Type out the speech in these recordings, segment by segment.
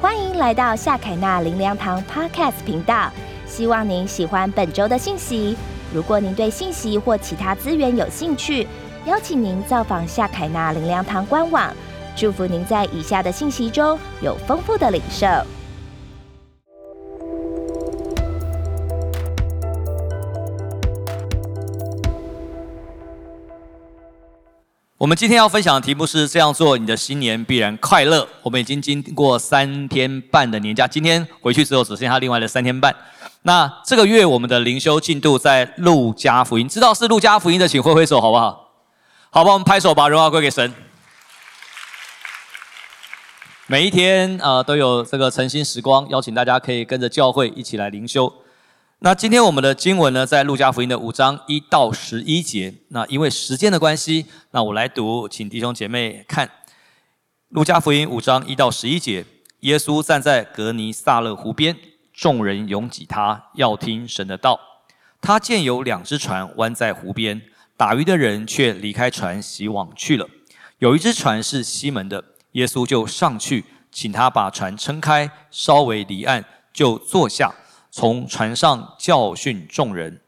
欢迎来到夏凯纳林良堂 Podcast 频道，希望您喜欢本周的信息。如果您对信息或其他资源有兴趣，邀请您造访夏凯纳林良堂官网。祝福您在以下的信息中有丰富的领受。我们今天要分享的题目是这样做，你的新年必然快乐。我们已经经过三天半的年假，今天回去之后只剩下另外的三天半。那这个月我们的灵修进度在路加福音，知道是路加福音的，请挥挥手好不好？好吧，我们拍手，把荣耀归给神。每一天啊都有这个诚心时光，邀请大家可以跟着教会一起来灵修。那今天我们的经文呢，在路加福音的五章一到十一节。那因为时间的关系，那我来读，请弟兄姐妹看路加福音五章一到十一节。耶稣站在格尼撒勒湖边，众人拥挤他，要听神的道。他见有两只船弯在湖边，打鱼的人却离开船洗网去了。有一只船是西门的，耶稣就上去，请他把船撑开，稍微离岸，就坐下。从船上教训众人，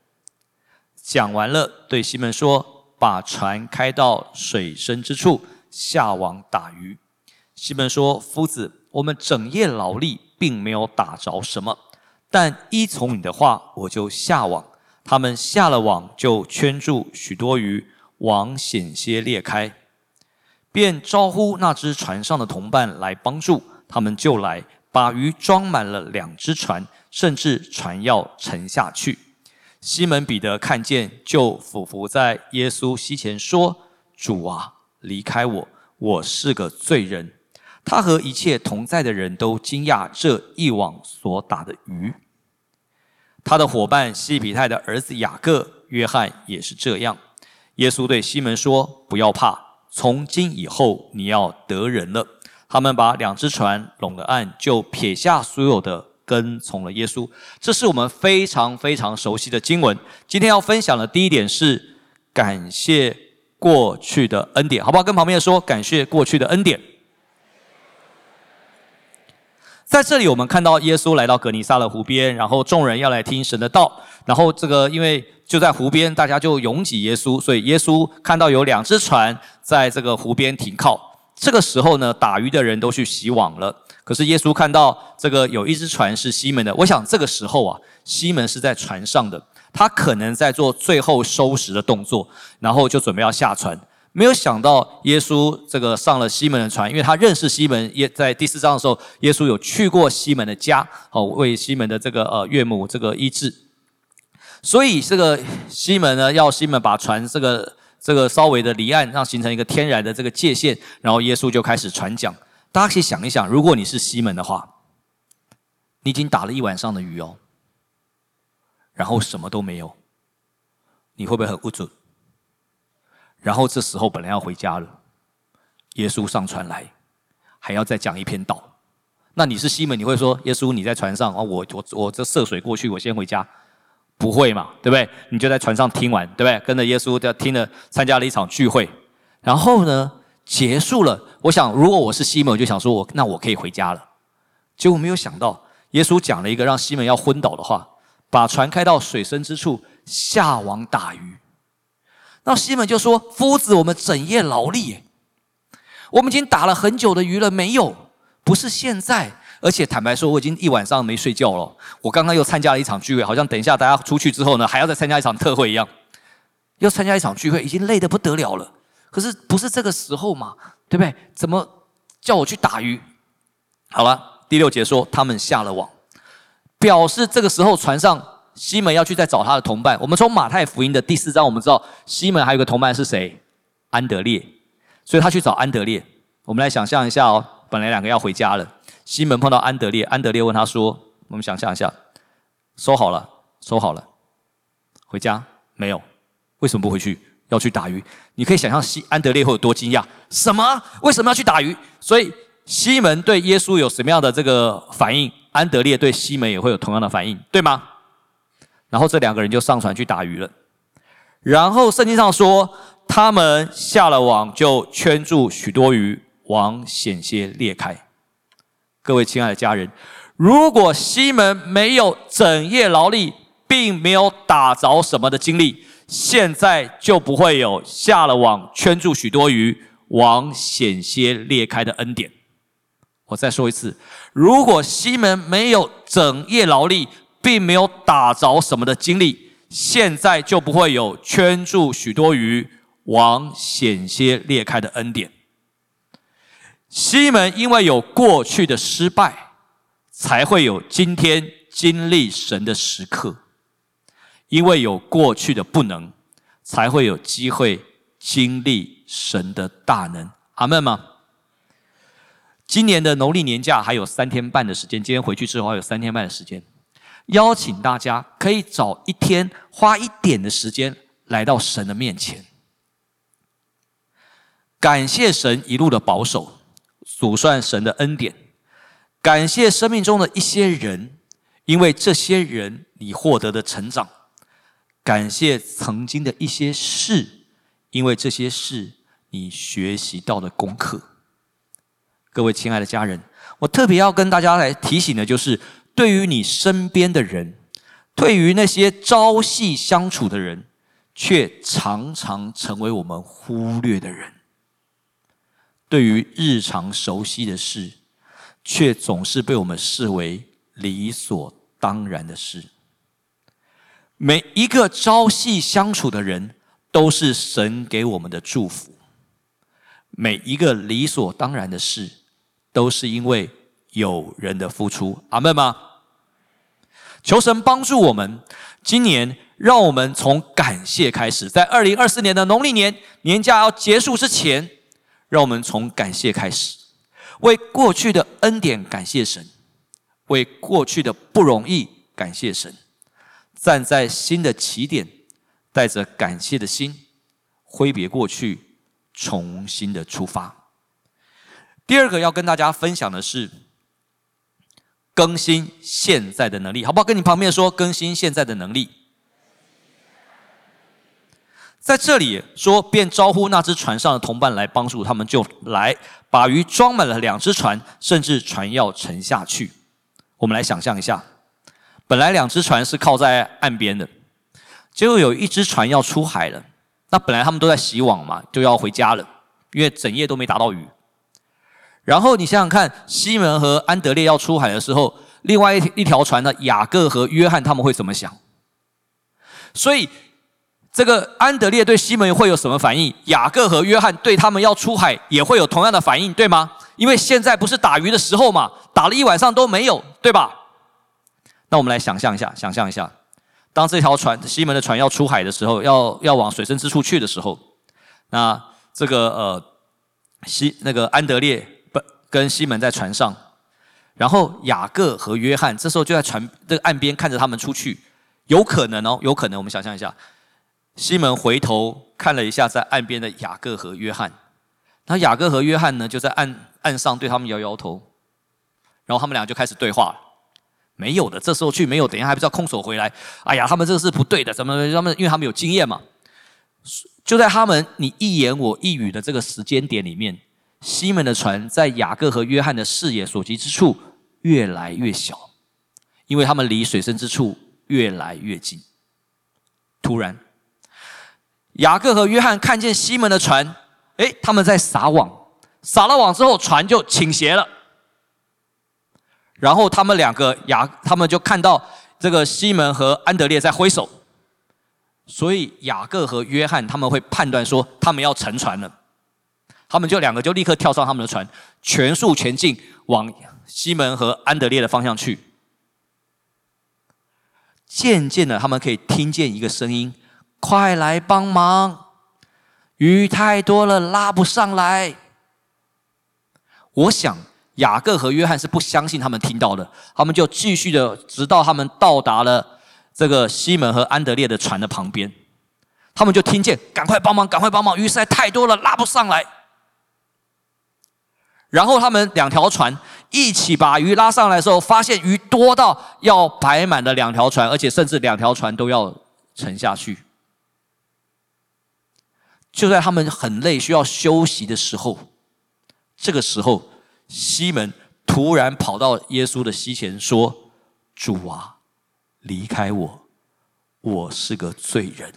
讲完了，对西门说：“把船开到水深之处，下网打鱼。”西门说：“夫子，我们整夜劳力，并没有打着什么，但依从你的话，我就下网。他们下了网，就圈住许多鱼，网险些裂开，便招呼那只船上的同伴来帮助。他们就来，把鱼装满了两只船。”甚至船要沉下去，西门彼得看见，就俯伏在耶稣膝前说：“主啊，离开我，我是个罪人。”他和一切同在的人都惊讶这一网所打的鱼。他的伙伴西比泰的儿子雅各、约翰也是这样。耶稣对西门说：“不要怕，从今以后你要得人了。”他们把两只船拢了岸，就撇下所有的。跟从了耶稣，这是我们非常非常熟悉的经文。今天要分享的第一点是感谢过去的恩典，好不好？跟旁边说感谢过去的恩典。在这里，我们看到耶稣来到格尼撒勒湖边，然后众人要来听神的道，然后这个因为就在湖边，大家就拥挤耶稣，所以耶稣看到有两只船在这个湖边停靠。这个时候呢，打鱼的人都去洗网了。可是耶稣看到这个有一只船是西门的，我想这个时候啊，西门是在船上的，他可能在做最后收拾的动作，然后就准备要下船。没有想到耶稣这个上了西门的船，因为他认识西门，耶在第四章的时候，耶稣有去过西门的家，哦，为西门的这个呃岳母这个医治。所以这个西门呢，要西门把船这个这个稍微的离岸，让形成一个天然的这个界限，然后耶稣就开始传讲。大家可以想一想，如果你是西门的话，你已经打了一晚上的鱼哦，然后什么都没有，你会不会很无助？然后这时候本来要回家了，耶稣上船来，还要再讲一篇道。那你是西门，你会说耶稣你在船上啊？我我我这涉水过去，我先回家，不会嘛？对不对？你就在船上听完，对不对？跟着耶稣在听了，参加了一场聚会，然后呢？结束了，我想，如果我是西门，我就想说，我那我可以回家了。结果没有想到，耶稣讲了一个让西门要昏倒的话：把船开到水深之处，下网打鱼。那西门就说：“夫子，我们整夜劳力，我们已经打了很久的鱼了，没有，不是现在。而且坦白说，我已经一晚上没睡觉了。我刚刚又参加了一场聚会，好像等一下大家出去之后呢，还要再参加一场特会一样，要参加一场聚会，已经累得不得了了。”可是不是这个时候嘛，对不对？怎么叫我去打鱼？好了，第六节说他们下了网，表示这个时候船上西门要去再找他的同伴。我们从马太福音的第四章，我们知道西门还有个同伴是谁？安德烈，所以他去找安德烈。我们来想象一下哦，本来两个要回家了，西门碰到安德烈，安德烈问他说：“我们想象一下，收好了，收好了，回家没有？为什么不回去？”要去打鱼，你可以想象西安德烈会有多惊讶？什么？为什么要去打鱼？所以西门对耶稣有什么样的这个反应？安德烈对西门也会有同样的反应，对吗？然后这两个人就上船去打鱼了。然后圣经上说，他们下了网，就圈住许多鱼，网险些裂开。各位亲爱的家人，如果西门没有整夜劳力，并没有打着什么的经历，现在就不会有下了网圈住许多鱼，网险些裂开的恩典。我再说一次，如果西门没有整夜劳力，并没有打着什么的经历，现在就不会有圈住许多鱼，网险些裂开的恩典。西门因为有过去的失败，才会有今天经历神的时刻；因为有过去的不能，才会有机会经历神的大能。阿门吗？今年的农历年假还有三天半的时间，今天回去之后还有三天半的时间，邀请大家可以找一天花一点的时间来到神的面前，感谢神一路的保守。数算神的恩典，感谢生命中的一些人，因为这些人你获得的成长；感谢曾经的一些事，因为这些事你学习到的功课。各位亲爱的家人，我特别要跟大家来提醒的，就是对于你身边的人，对于那些朝夕相处的人，却常常成为我们忽略的人。对于日常熟悉的事，却总是被我们视为理所当然的事。每一个朝夕相处的人，都是神给我们的祝福。每一个理所当然的事，都是因为有人的付出。阿门吗？求神帮助我们，今年让我们从感谢开始，在二零二四年的农历年年假要结束之前。让我们从感谢开始，为过去的恩典感谢神，为过去的不容易感谢神，站在新的起点，带着感谢的心，挥别过去，重新的出发。第二个要跟大家分享的是更新现在的能力，好不好？跟你旁边说更新现在的能力。在这里说，便招呼那只船上的同伴来帮助他们，就来把鱼装满了两只船，甚至船要沉下去。我们来想象一下，本来两只船是靠在岸边的，结果有一只船要出海了。那本来他们都在洗网嘛，就要回家了，因为整夜都没打到鱼。然后你想想看，西门和安德烈要出海的时候，另外一一条船呢，雅各和约翰他们会怎么想？所以。这个安德烈对西门会有什么反应？雅各和约翰对他们要出海也会有同样的反应，对吗？因为现在不是打鱼的时候嘛，打了一晚上都没有，对吧？那我们来想象一下，想象一下，当这条船西门的船要出海的时候，要要往水深之处去的时候，那这个呃西那个安德烈不跟西门在船上，然后雅各和约翰这时候就在船这个岸边看着他们出去，有可能哦，有可能，我们想象一下。西门回头看了一下在岸边的雅各和约翰，那雅各和约翰呢，就在岸岸上对他们摇摇头，然后他们俩就开始对话。没有的，这时候去没有，等一下还不知道空手回来。哎呀，他们这个是不对的，怎么他们？因为他们有经验嘛。就在他们你一言我一语的这个时间点里面，西门的船在雅各和约翰的视野所及之处越来越小，因为他们离水深之处越来越近。突然。雅各和约翰看见西门的船，哎，他们在撒网，撒了网之后，船就倾斜了。然后他们两个雅，他们就看到这个西门和安德烈在挥手，所以雅各和约翰他们会判断说，他们要沉船了。他们就两个就立刻跳上他们的船，全速前进，往西门和安德烈的方向去。渐渐的，他们可以听见一个声音。快来帮忙！鱼太多了，拉不上来。我想雅各和约翰是不相信他们听到的，他们就继续的，直到他们到达了这个西门和安德烈的船的旁边，他们就听见：“赶快帮忙，赶快帮忙！鱼实在太多了，拉不上来。”然后他们两条船一起把鱼拉上来的时候，发现鱼多到要摆满了两条船，而且甚至两条船都要沉下去。就在他们很累、需要休息的时候，这个时候，西门突然跑到耶稣的膝前说：“主啊，离开我，我是个罪人。”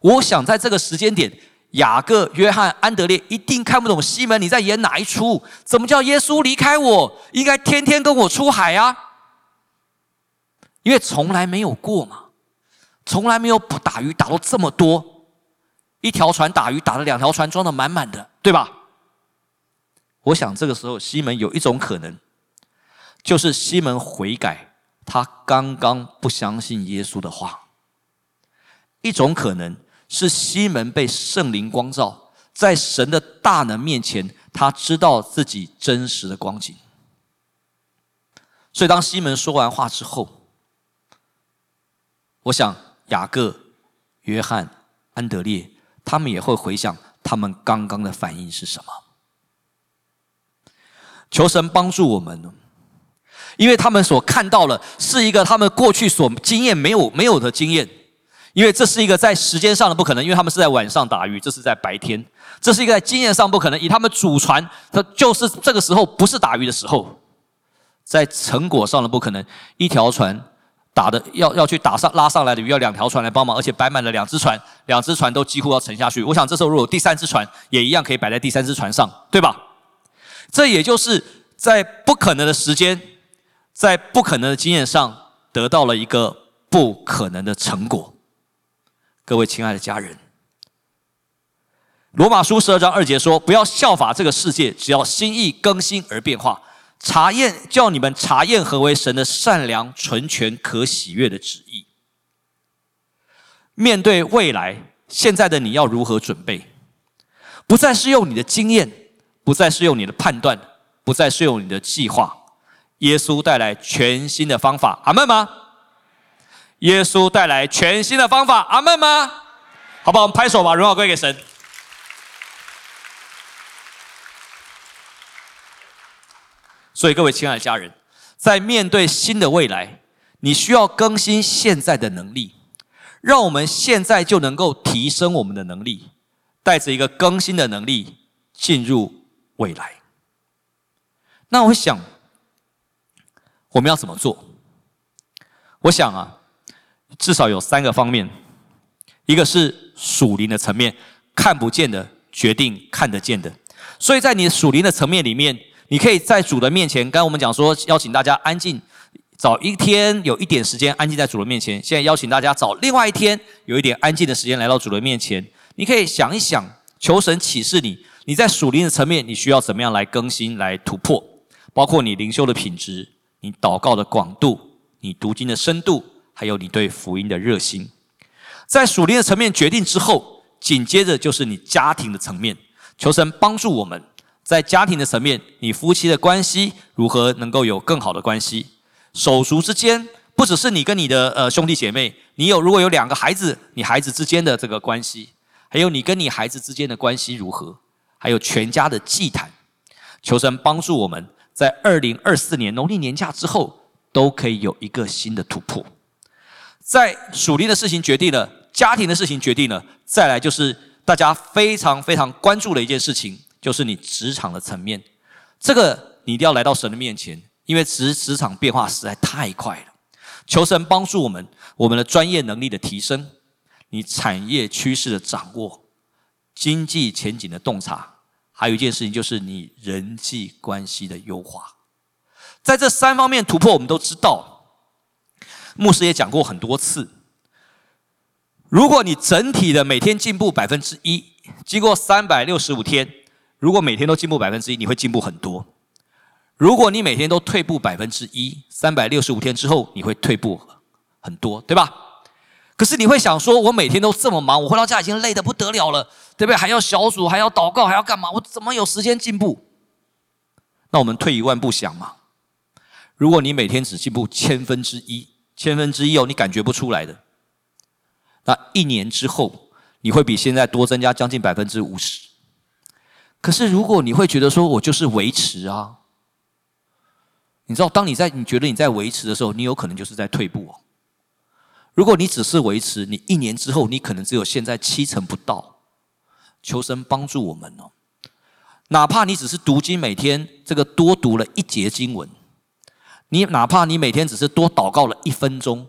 我想在这个时间点，雅各、约翰、安德烈一定看不懂西门你在演哪一出？怎么叫耶稣离开我？应该天天跟我出海啊！因为从来没有过嘛，从来没有不打鱼打到这么多，一条船打鱼打了两条船装的满满的，对吧？我想这个时候西门有一种可能，就是西门悔改，他刚刚不相信耶稣的话；一种可能是西门被圣灵光照，在神的大能面前，他知道自己真实的光景。所以当西门说完话之后，我想雅各、约翰、安德烈，他们也会回想他们刚刚的反应是什么。求神帮助我们，因为他们所看到了是一个他们过去所经验没有没有的经验，因为这是一个在时间上的不可能，因为他们是在晚上打鱼，这是在白天，这是一个在经验上不可能。以他们祖传，他就是这个时候不是打鱼的时候，在成果上的不可能，一条船打的要要去打上拉上来的鱼要两条船来帮忙，而且摆满了两只船，两只船都几乎要沉下去。我想这时候如果有第三只船，也一样可以摆在第三只船上，对吧？这也就是在不可能的时间，在不可能的经验上得到了一个不可能的成果。各位亲爱的家人，罗马书十二章二节说：“不要效法这个世界，只要心意更新而变化，查验叫你们查验何为神的善良、纯全、可喜悦的旨意。”面对未来，现在的你要如何准备？不再是用你的经验。不再是用你的判断，不再是用你的计划。耶稣带来全新的方法，阿门吗？耶稣带来全新的方法，阿门吗？好吧，我们拍手吧，荣耀归给神。所以，各位亲爱的家人，在面对新的未来，你需要更新现在的能力，让我们现在就能够提升我们的能力，带着一个更新的能力进入。未来，那我想，我们要怎么做？我想啊，至少有三个方面，一个是属灵的层面，看不见的决定看得见的。所以在你属灵的层面里面，你可以在主的面前。刚刚我们讲说，邀请大家安静，找一天有一点时间安静在主的面前。现在邀请大家找另外一天有一点安静的时间来到主的面前。你可以想一想，求神启示你。你在属灵的层面，你需要怎么样来更新、来突破？包括你灵修的品质、你祷告的广度、你读经的深度，还有你对福音的热心。在属灵的层面决定之后，紧接着就是你家庭的层面。求神帮助我们在家庭的层面，你夫妻的关系如何能够有更好的关系？手足之间，不只是你跟你的呃兄弟姐妹，你有如果有两个孩子，你孩子之间的这个关系，还有你跟你孩子之间的关系如何？还有全家的祭坛，求神帮助我们在二零二四年农历年假之后，都可以有一个新的突破。在属灵的事情决定了，家庭的事情决定了，再来就是大家非常非常关注的一件事情，就是你职场的层面。这个你一定要来到神的面前，因为职职场变化实在太快了。求神帮助我们，我们的专业能力的提升，你产业趋势的掌握。经济前景的洞察，还有一件事情就是你人际关系的优化，在这三方面突破，我们都知道，牧师也讲过很多次。如果你整体的每天进步百分之一，经过三百六十五天，如果每天都进步百分之一，你会进步很多。如果你每天都退步百分之一，三百六十五天之后，你会退步很多，对吧？可是你会想说，我每天都这么忙，我回到家已经累得不得了了，对不对？还要小组，还要祷告，还要干嘛？我怎么有时间进步？那我们退一万步想嘛，如果你每天只进步千分之一，千分之一哦，你感觉不出来的，那一年之后你会比现在多增加将近百分之五十。可是如果你会觉得说我就是维持啊，你知道，当你在你觉得你在维持的时候，你有可能就是在退步哦。如果你只是维持，你一年之后，你可能只有现在七成不到。求神帮助我们哦，哪怕你只是读经，每天这个多读了一节经文，你哪怕你每天只是多祷告了一分钟，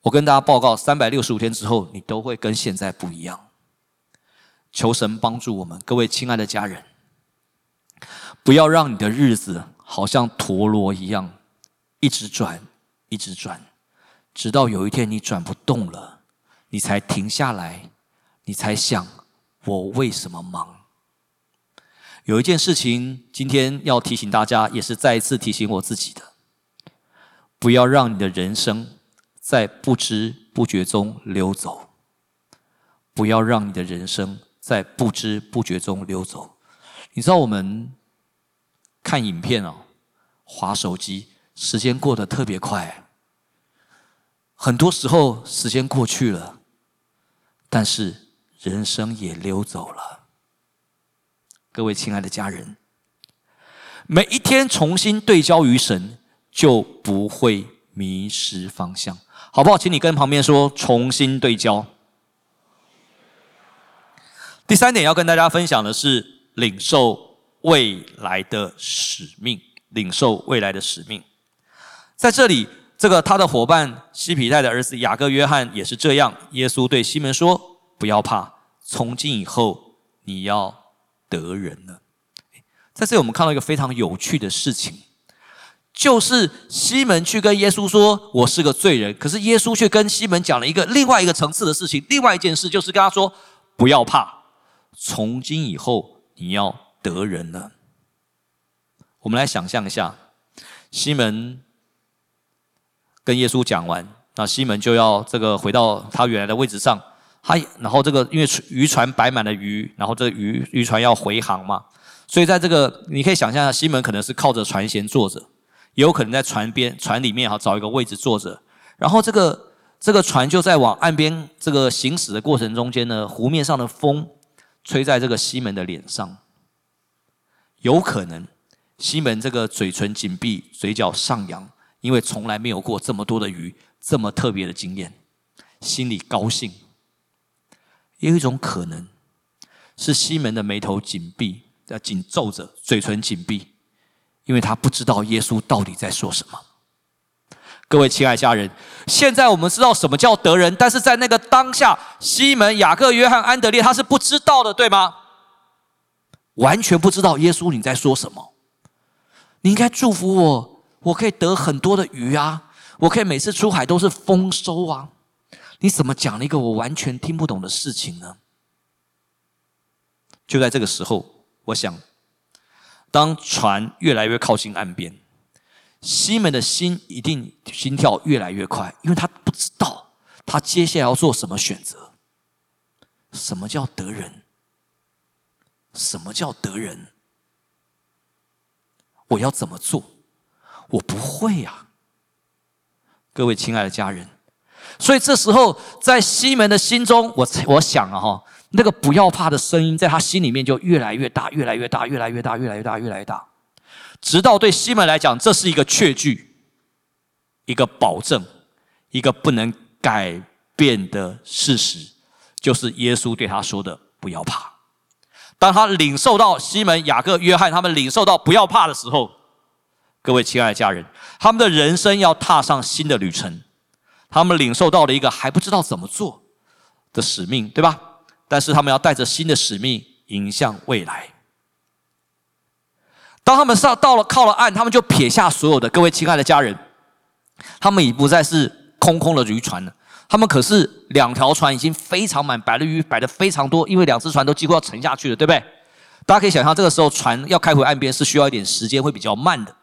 我跟大家报告，三百六十五天之后，你都会跟现在不一样。求神帮助我们，各位亲爱的家人，不要让你的日子好像陀螺一样，一直转，一直转，直到有一天你转不动了，你才停下来，你才想我为什么忙。有一件事情，今天要提醒大家，也是再一次提醒我自己的：不要让你的人生在不知不觉中溜走，不要让你的人生在不知不觉中溜走。你知道，我们看影片哦，划手机，时间过得特别快。很多时候，时间过去了，但是人生也溜走了。各位亲爱的家人，每一天重新对焦于神，就不会迷失方向，好不好？请你跟旁边说，重新对焦。第三点要跟大家分享的是，领受未来的使命。领受未来的使命，在这里，这个他的伙伴西皮泰的儿子雅各约翰也是这样。耶稣对西门说：“不要怕，从今以后你要。”得人了，在这里我们看到一个非常有趣的事情，就是西门去跟耶稣说：“我是个罪人。”可是耶稣却跟西门讲了一个另外一个层次的事情，另外一件事就是跟他说：“不要怕，从今以后你要得人了。”我们来想象一下，西门跟耶稣讲完，那西门就要这个回到他原来的位置上。他然后这个因为渔船摆满了鱼，然后这渔渔船要回航嘛，所以在这个你可以想象，西门可能是靠着船舷坐着，也有可能在船边船里面哈找一个位置坐着，然后这个这个船就在往岸边这个行驶的过程中间呢，湖面上的风吹在这个西门的脸上，有可能西门这个嘴唇紧闭，嘴角上扬，因为从来没有过这么多的鱼，这么特别的经验，心里高兴。也有一种可能，是西门的眉头紧闭，要紧皱着，嘴唇紧闭，因为他不知道耶稣到底在说什么。各位亲爱家人，现在我们知道什么叫得人，但是在那个当下，西门、雅各、约翰、安德烈，他是不知道的，对吗？完全不知道耶稣你在说什么。你应该祝福我，我可以得很多的鱼啊，我可以每次出海都是丰收啊。你怎么讲了一个我完全听不懂的事情呢？就在这个时候，我想，当船越来越靠近岸边，西门的心一定心跳越来越快，因为他不知道他接下来要做什么选择。什么叫得人？什么叫得人？我要怎么做？我不会呀！各位亲爱的家人。所以这时候，在西门的心中，我我想啊哈，那个不要怕的声音，在他心里面就越来越大，越来越大，越来越大，越来越大，越来越大，直到对西门来讲，这是一个确据，一个保证，一个不能改变的事实，就是耶稣对他说的“不要怕”。当他领受到西门、雅各、约翰他们领受到“不要怕”的时候，各位亲爱的家人，他们的人生要踏上新的旅程。他们领受到了一个还不知道怎么做的使命，对吧？但是他们要带着新的使命迎向未来。当他们上到了靠了岸，他们就撇下所有的各位亲爱的家人，他们已不再是空空的渔船了。他们可是两条船已经非常满，摆的鱼摆的非常多，因为两只船都几乎要沉下去了，对不对？大家可以想象，这个时候船要开回岸边是需要一点时间，会比较慢的。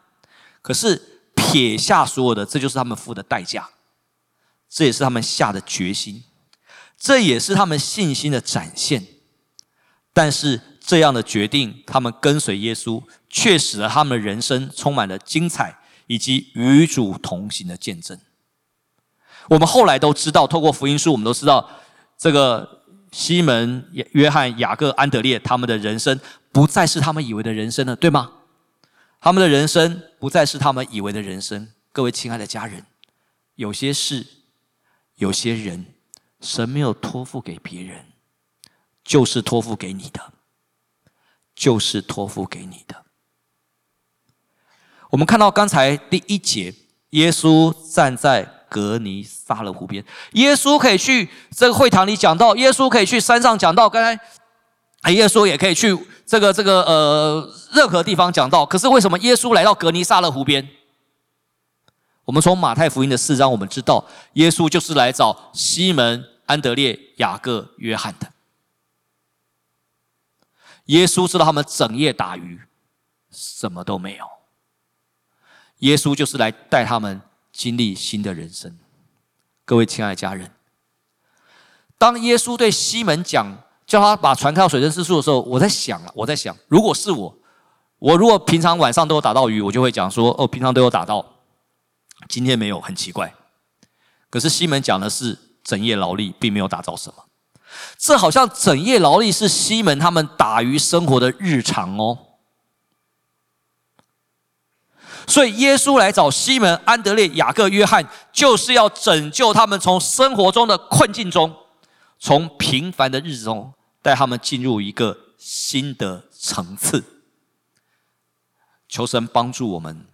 可是撇下所有的，这就是他们付的代价。这也是他们下的决心，这也是他们信心的展现。但是这样的决定，他们跟随耶稣，却使得他们的人生充满了精彩以及与主同行的见证。我们后来都知道，透过福音书，我们都知道，这个西门、约翰、雅各、安德烈，他们的人生不再是他们以为的人生了，对吗？他们的人生不再是他们以为的人生。各位亲爱的家人，有些事。有些人，神没有托付给别人，就是托付给你的，就是托付给你的。我们看到刚才第一节，耶稣站在格尼撒勒湖边，耶稣可以去这个会堂里讲道，耶稣可以去山上讲道，刚才耶稣也可以去这个这个呃任何地方讲道。可是为什么耶稣来到格尼撒勒湖边？我们从马太福音的四章，我们知道耶稣就是来找西门、安德烈、雅各、约翰的。耶稣知道他们整夜打鱼，什么都没有。耶稣就是来带他们经历新的人生。各位亲爱的家人，当耶稣对西门讲，叫他把船开到水深之处的时候，我在想啊，我在想，如果是我，我如果平常晚上都有打到鱼，我就会讲说，哦，平常都有打到，今天没有，很奇怪。可是西门讲的是整夜劳力，并没有打到什么，这好像整夜劳力是西门他们打鱼生活的日常哦。所以耶稣来找西门、安德烈、雅各、约翰，就是要拯救他们从生活中的困境中，从平凡的日子中，带他们进入一个新的层次。求神帮助我们。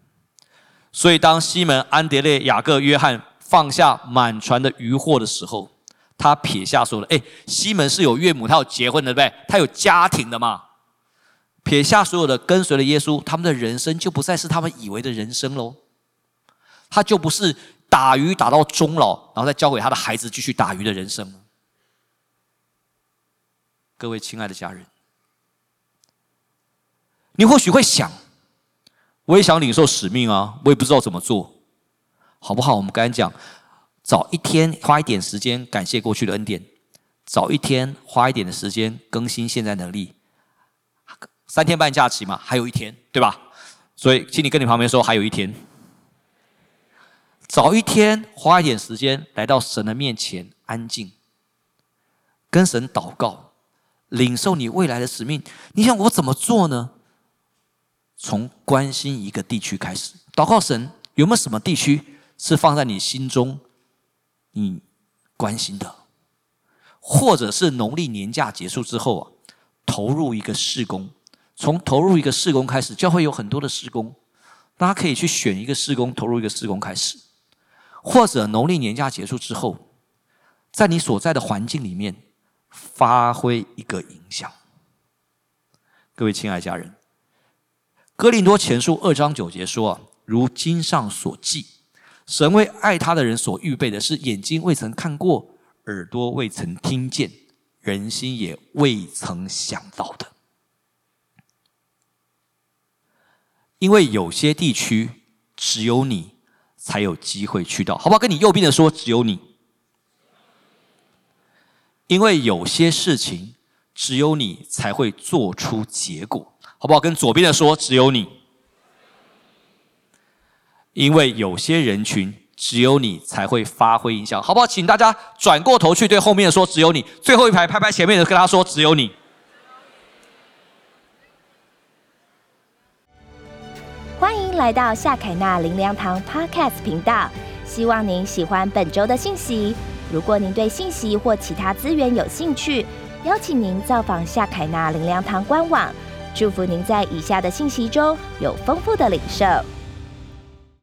所以当西门、安德烈、雅各、约翰放下满船的渔获的时候，他撇下说了：“哎，西门是有岳母，他有结婚的，对不对？他有家庭的嘛。”撇下所有的，跟随了耶稣，他们的人生就不再是他们以为的人生喽。他就不是打鱼打到终老，然后再交给他的孩子继续打鱼的人生。各位亲爱的家人，你或许会想，我也想领受使命啊，我也不知道怎么做，好不好？我们刚才讲，早一天花一点时间感谢过去的恩典，早一天花一点的时间更新现在能力。三天半假期嘛，还有一天，对吧？所以，请你跟你旁边说，还有一天，早一天花一点时间来到神的面前，安静，跟神祷告，领受你未来的使命。你想我怎么做呢？从关心一个地区开始，祷告神有没有什么地区是放在你心中，你关心的，或者是农历年假结束之后啊，投入一个事工。从投入一个事工开始，教会有很多的事工，大家可以去选一个事工，投入一个事工开始，或者农历年假结束之后，在你所在的环境里面发挥一个影响。各位亲爱家人，哥林多前书二章九节说，如经上所记，神为爱他的人所预备的是眼睛未曾看过，耳朵未曾听见，人心也未曾想到的。因为有些地区只有你才有机会去到，好不好？跟你右边的说，只有你。因为有些事情只有你才会做出结果，好不好？跟左边的说，只有你。因为有些人群只有你才会发挥影响，好不好？请大家转过头去对后面的说，只有你。最后一排拍拍前面的，跟他说，只有你。欢迎来到夏凯纳林良堂 Podcast 频道，希望您喜欢本周的信息。如果您对信息或其他资源有兴趣，邀请您造访夏凯纳灵粮堂官网。祝福您在以下的信息中有丰富的领受。